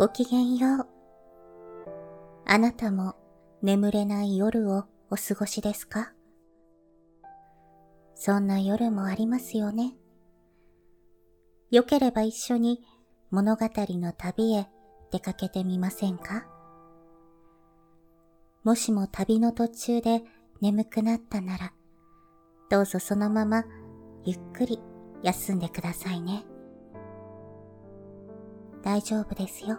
ごきげんよう。あなたも眠れない夜をお過ごしですか？そんな夜もありますよね。よければ一緒に物語の旅へ出かけてみませんか？もしも旅の途中で眠くなったなら、どうぞそのままゆっくり休んでくださいね。大丈夫ですよ。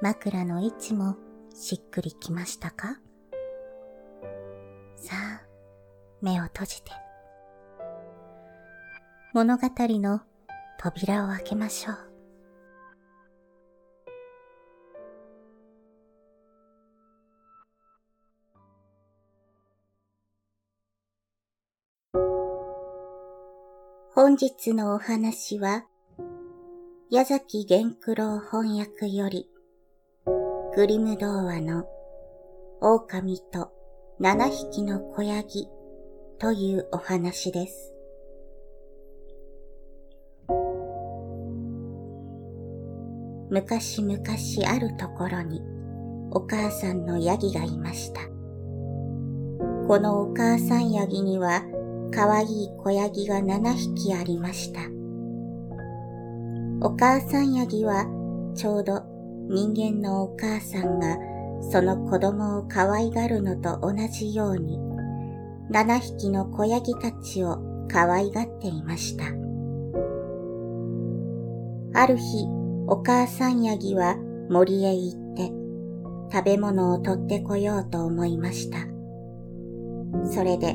枕の位置もしっくりきましたか？さあ、目を閉じて。物語の扉を開けましょう。本日のお話は、矢崎玄九郎翻訳より、グリム童話の狼と七匹の小ヤギというお話です。昔々あるところにお母さんのヤギがいました。このお母さんヤギにはかわいい子ヤギが七匹ありました。お母さんヤギはちょうど人間のお母さんがその子供を可愛がるのと同じように七匹の子ヤギたちを可愛がっていました。ある日、お母さんヤギは森へ行って食べ物を取ってこようと思いました。それで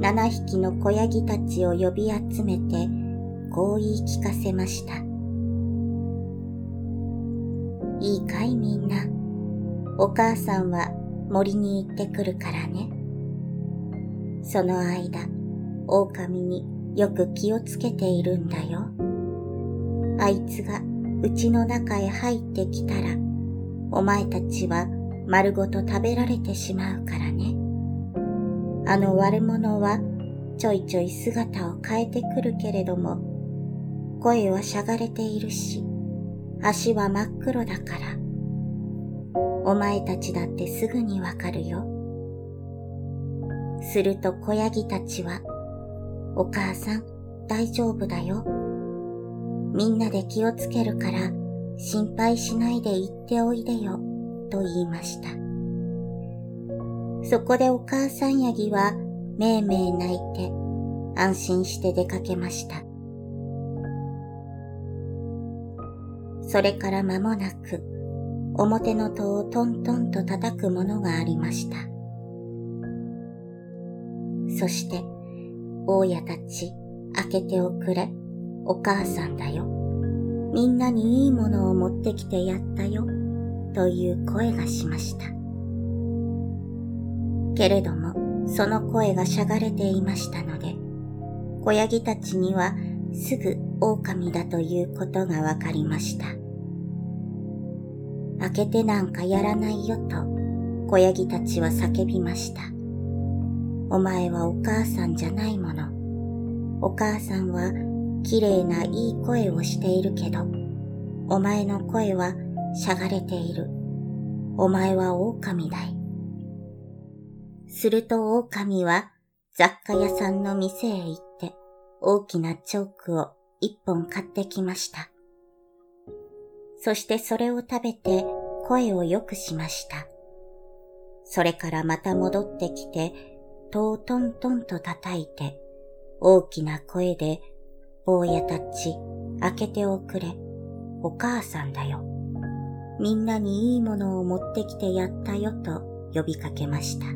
七匹の子ヤギたちを呼び集めてこう言い聞かせました。いいかいみんな。お母さんは森に行ってくるからね。その間、狼によく気をつけているんだよ。あいつがうちの中へ入ってきたら、お前たちは丸ごと食べられてしまうからね。あの悪者はちょいちょい姿を変えてくるけれども、声はしゃがれているし、足は真っ黒だから。お前たちだってすぐにわかるよ。すると小ヤギたちは、お母さん大丈夫だよ。みんなで気をつけるから心配しないで行っておいでよ、と言いました。そこでお母さんヤギはめいめい泣いて安心して出かけました。それから間もなく、表の戸をトントンと叩くものがありました。そして、大家たち、開けておくれ、お母さんだよ。みんなにいいものを持ってきてやったよ、という声がしました。けれども、その声がしゃがれていましたので、小ヤギたちにはすぐ狼だということがわかりました。開けてなんかやらないよと小ヤギたちは叫びました。お前はお母さんじゃないもの。お母さんは綺麗ないい声をしているけど、お前の声はしゃがれている。お前は狼だい。すると狼は雑貨屋さんの店へ行って大きなチョークを一本買ってきました。そしてそれを食べて声を良くしました。それからまた戻ってきて、トートントンと叩いて、大きな声で、坊やたち、開けておくれ。お母さんだよ。みんなにいいものを持ってきてやったよと呼びかけました。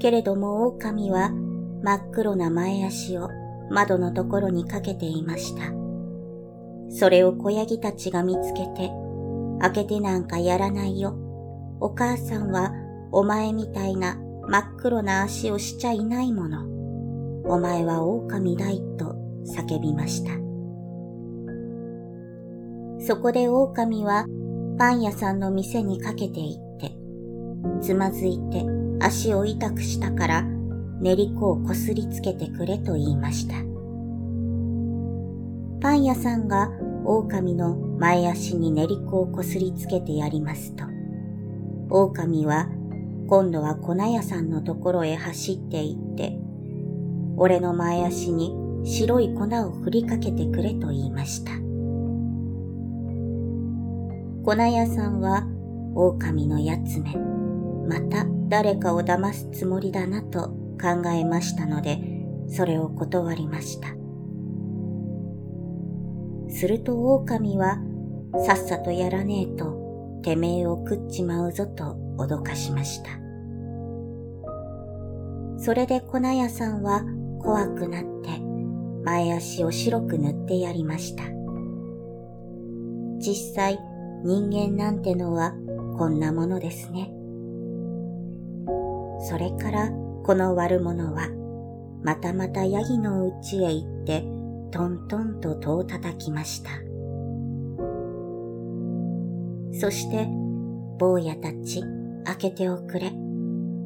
けれども狼は真っ黒な前足を窓のところにかけていました。それを子ヤギたちが見つけて、開けてなんかやらないよ。お母さんはお前みたいな真っ黒な足をしちゃいないもの。お前は狼だいと叫びました。そこで狼はパン屋さんの店にかけて行って、つまずいて足を痛くしたから練り粉をこすりつけてくれと言いました。パン屋さんが狼の前足に練り粉をこすりつけてやりますと、狼は今度は粉屋さんのところへ走って行って、俺の前足に白い粉を振りかけてくれと言いました。粉屋さんは狼のやつめ、また誰かを騙すつもりだなと考えましたので、それを断りました。すると狼は、さっさとやらねえと、てめえを食っちまうぞと脅かしました。それで粉屋さんは怖くなって、前足を白く塗ってやりました。実際、人間なんてのはこんなものですね。それからこの悪者はまたまたヤギのうちへ行ってトントンと戸を叩きました。そして、坊やたち、開けておくれ。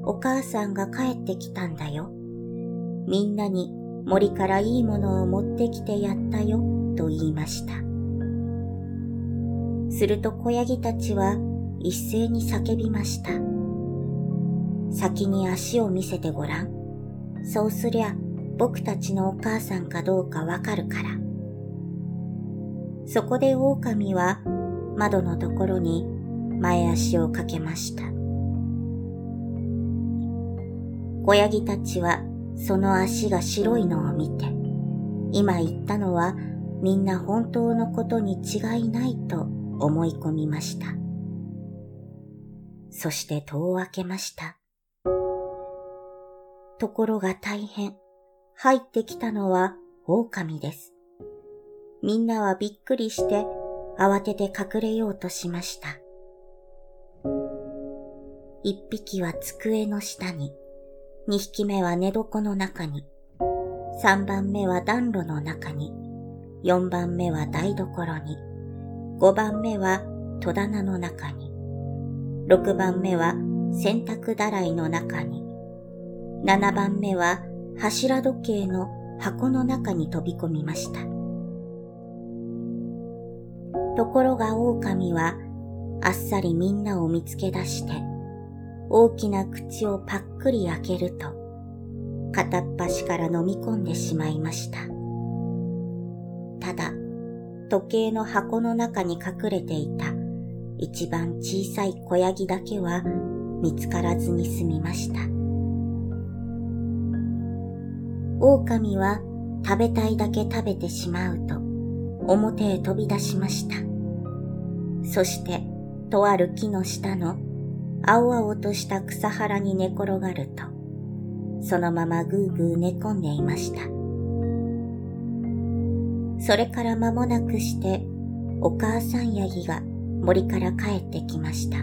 お母さんが帰ってきたんだよ。みんなに森からいいものを持ってきてやったよ、と言いました。すると小ヤギたちは一斉に叫びました。先に足を見せてごらん。そうすりゃ僕たちのお母さんかどうかわかるから。そこで狼は窓のところに前足をかけました。小ヤギたちはその足が白いのを見て、今言ったのはみんな本当のことに違いないと思い込みました。そして戸を開けました。ところが大変、入ってきたのは狼です。みんなはびっくりして慌てて隠れようとしました。一匹は机の下に、二匹目は寝床の中に、三番目は暖炉の中に、四番目は台所に、五番目は戸棚の中に、六番目は洗濯だらいの中に、七番目は柱時計の箱の中に飛び込みました。ところが狼はあっさりみんなを見つけ出して大きな口をパックリ開けると片っ端から飲み込んでしまいました。ただ時計の箱の中に隠れていた一番小さい小ヤギだけは見つからずに済みました。狼は食べたいだけ食べてしまうと表へ飛び出しました。そしてとある木の下の青々とした草原に寝転がるとそのままぐーぐー寝込んでいました。それから間もなくしてお母さんヤギが森から帰ってきました。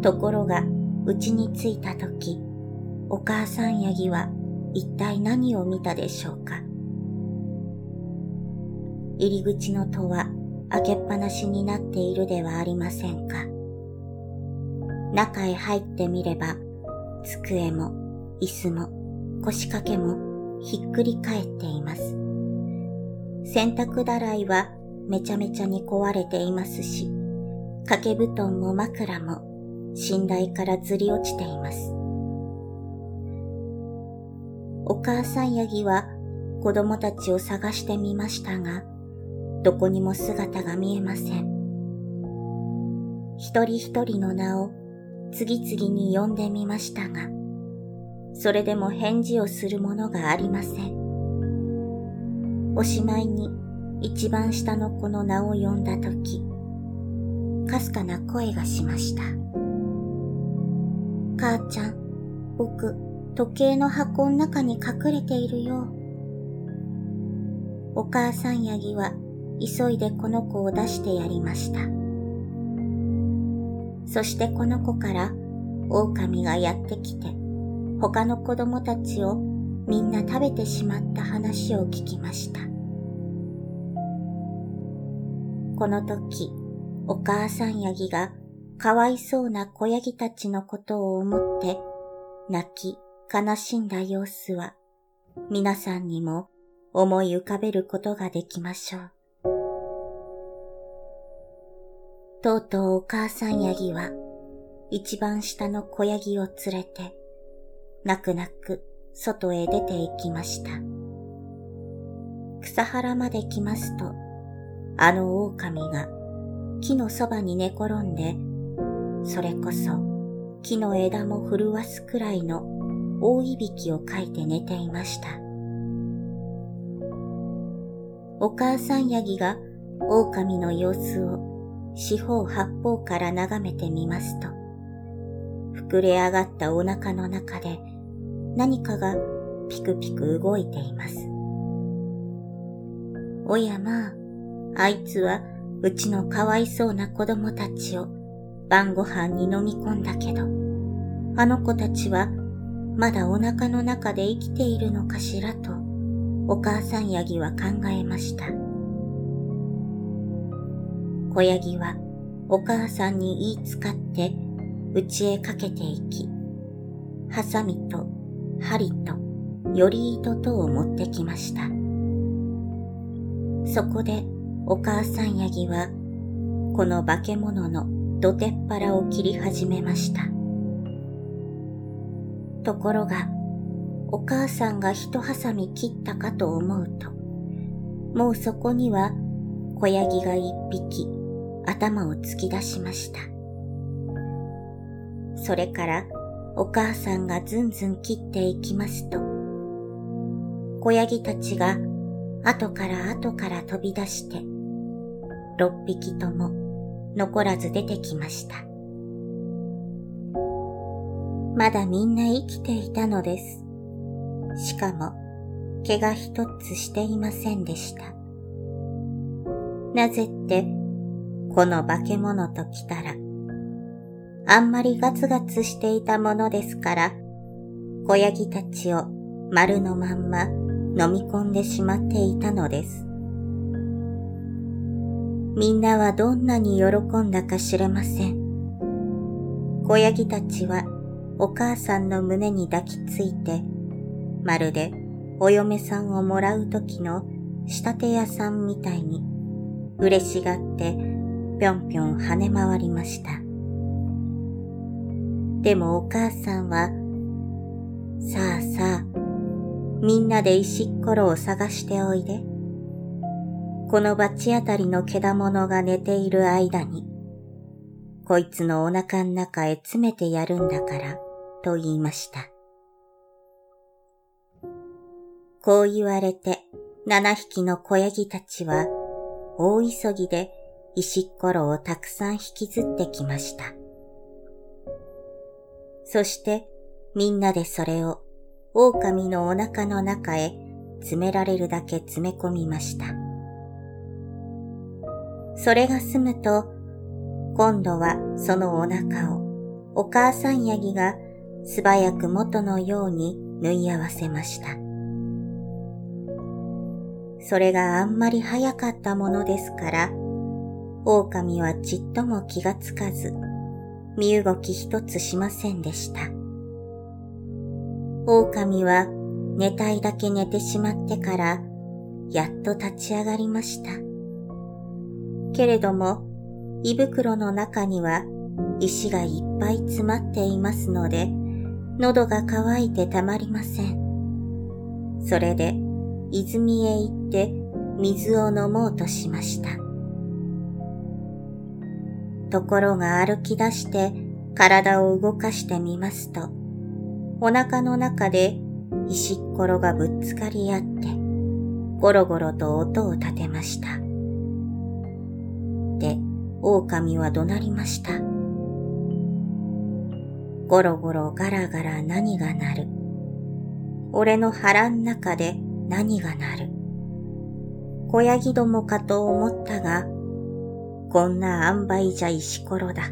ところが家に着いた時お母さんヤギは一体何を見たでしょうか？入り口の戸は開けっぱなしになっているではありませんか？中へ入ってみれば机も椅子も腰掛けもひっくり返っています。洗濯だらいはめちゃめちゃに壊れていますし、掛け布団も枕も寝台からずり落ちています。お母さんヤギは子供たちを探してみましたが、どこにも姿が見えません。一人一人の名を次々に呼んでみましたが、それでも返事をするものがありません。おしまいに一番下の子の名を呼んだとき、かすかな声がしました。母ちゃん、僕、時計の箱の中に隠れているよう。お母さんヤギは急いでこの子を出してやりました。そしてこの子から狼がやってきて、他の子供たちをみんな食べてしまった話を聞きました。この時、お母さんヤギがかわいそうな子ヤギたちのことを思って泣き悲しんだ様子は皆さんにも思い浮かべることができましょう。とうとうお母さんヤギは一番下の子ヤギを連れて泣く泣く外へ出て行きました。草原まで来ますと、あの狼が木のそばに寝転んで、それこそ木の枝も震わすくらいの大いびきをかいて寝ていました。お母さんヤギが狼の様子を四方八方から眺めてみますと、膨れ上がったお腹の中で何かがピクピク動いています。おやまあ、あいつはうちのかわいそうな子供たちを晩ご飯に飲み込んだけど、あの子たちはまだお腹の中で生きているのかしらと、お母さんヤギは考えました。子ヤギはお母さんに言いつかって家へかけていき、ハサミと針とより糸とを持ってきました。そこでお母さんヤギはこの化け物の土手っ腹を切り始めました。ところが、お母さんが一ハサミ切ったかと思うと、もうそこには小ヤギが一匹頭を突き出しました。それからお母さんがずんずん切っていきますと、小ヤギたちが後から後から飛び出して、六匹とも残らず出てきました。まだみんな生きていたのです。しかも、毛が一つしていませんでした。なぜって、この化け物と来たら、あんまりガツガツしていたものですから、小ヤギたちを丸のまんま飲み込んでしまっていたのです。みんなはどんなに喜んだか知れません。小ヤギたちはお母さんの胸に抱きついて、まるでお嫁さんをもらう時の仕立て屋さんみたいに嬉しがってぴょんぴょん跳ね回りました。でもお母さんは、さあさあ、みんなで石っころを探しておいで。この罰当たりのけだものが寝ている間に、こいつのお腹ん中へ詰めてやるんだから、と言いました。こう言われて、七匹の小ヤギたちは、大急ぎで石っころをたくさん引きずってきました。そしてみんなでそれを狼のお腹の中へ詰められるだけ詰め込みました。それが済むと、今度はそのお腹をお母さんヤギが素早く元のように縫い合わせました。それがあんまり早かったものですから、狼はちっとも気がつかず、身動き一つしませんでした。狼は寝たいだけ寝てしまってから、やっと立ち上がりました。けれども、胃袋の中には石がいっぱい詰まっていますので、喉が渇いてたまりません。それで泉へ行って水を飲もうとしました。ところが歩き出して体を動かしてみますと、お腹の中で石っころがぶっつかり合って、ゴロゴロと音を立てました。で、狼は怒鳴りました。ゴロゴロガラガラ何が鳴る。俺の腹ん中で何が鳴る。小ヤギどもかと思ったが、こんな塩梅じゃ石ころだ。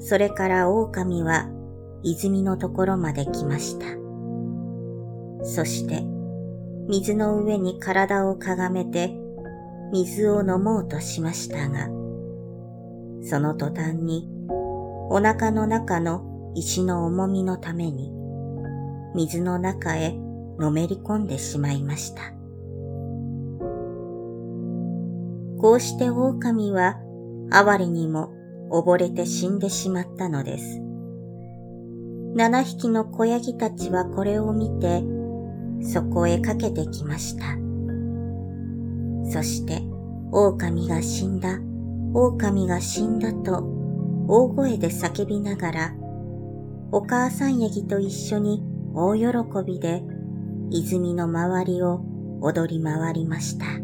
それから狼は泉のところまで来ました。そして水の上に体をかがめて水を飲もうとしましたが、その途端にお腹の中の石の重みのために水の中へのめり込んでしまいました。こうして狼は哀れにも溺れて死んでしまったのです。七匹の子ヤギたちはこれを見て、そこへかけてきました。そして、狼が死んだ、狼が死んだと大声で叫びながら、お母さんヤギと一緒に大喜びで泉の周りを踊り回りました。